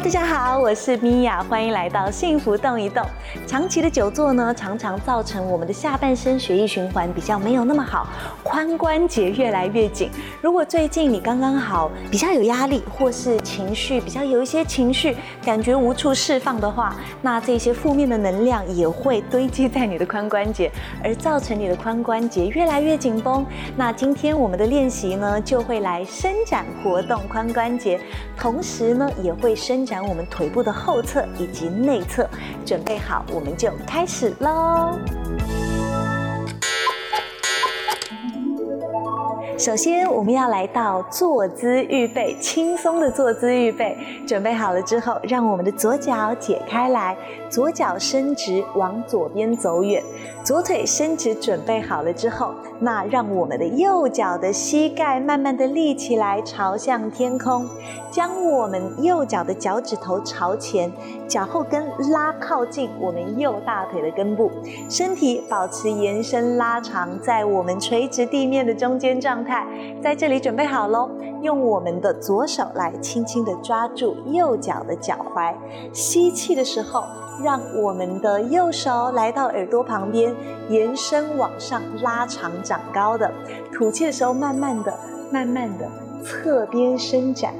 大家好，我是米娅，欢迎来到幸福动一动。长期的久坐呢，常常造成我们的下半身血液循环比较没有那么好，髋关节越来越紧。如果最近你刚刚好比较有压力，或是情绪比较有一些情绪，感觉无处释放的话，那这些负面的能量也会堆积在你的髋关节，而造成你的髋关节越来越紧绷。那今天我们的练习呢，就会来伸展活动髋关节，同时呢，也会伸展。我们腿部的后侧以及内侧，准备好，我们就开始喽。首先，我们要来到坐姿预备，轻松的坐姿预备。准备好了之后，让我们的左脚解开来，左脚伸直，往左边走远。左腿伸直，准备好了之后，那让我们的右脚的膝盖慢慢的立起来，朝向天空，将我们右脚的脚趾头朝前，脚后跟拉靠近我们右大腿的根部，身体保持延伸拉长，在我们垂直地面的中间状态，在这里准备好喽，用我们的左手来轻轻的抓住右脚的脚踝，吸气的时候。让我们的右手来到耳朵旁边，延伸往上拉长长高的。吐气的时候，慢慢的、慢慢的侧边伸展。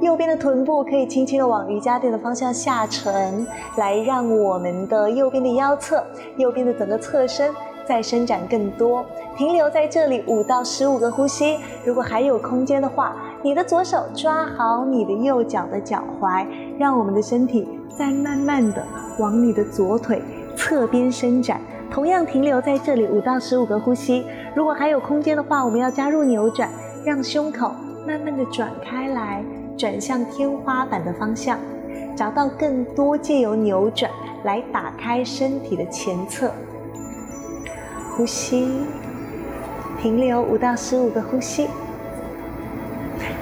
右边的臀部可以轻轻的往瑜伽垫的方向下沉，来让我们的右边的腰侧、右边的整个侧身再伸展更多。停留在这里五到十五个呼吸。如果还有空间的话，你的左手抓好你的右脚的脚踝，让我们的身体。再慢慢的往你的左腿侧边伸展，同样停留在这里五到十五个呼吸。如果还有空间的话，我们要加入扭转，让胸口慢慢的转开来，转向天花板的方向，找到更多借由扭转来打开身体的前侧。呼吸，停留五到十五个呼吸。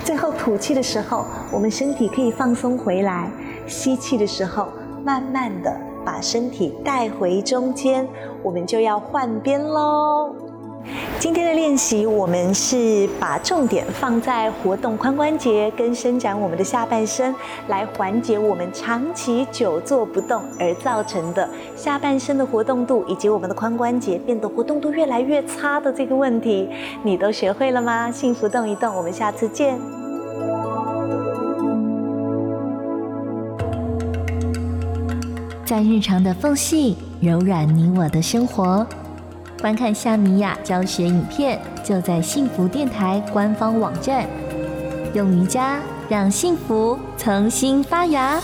最后吐气的时候，我们身体可以放松回来。吸气的时候，慢慢的把身体带回中间，我们就要换边喽。今天的练习，我们是把重点放在活动髋关节跟伸展我们的下半身，来缓解我们长期久坐不动而造成的下半身的活动度以及我们的髋关节变得活动度越来越差的这个问题。你都学会了吗？幸福动一动，我们下次见。在日常的缝隙柔软你我的生活，观看夏米雅教学影片就在幸福电台官方网站。用瑜伽让幸福重新发芽。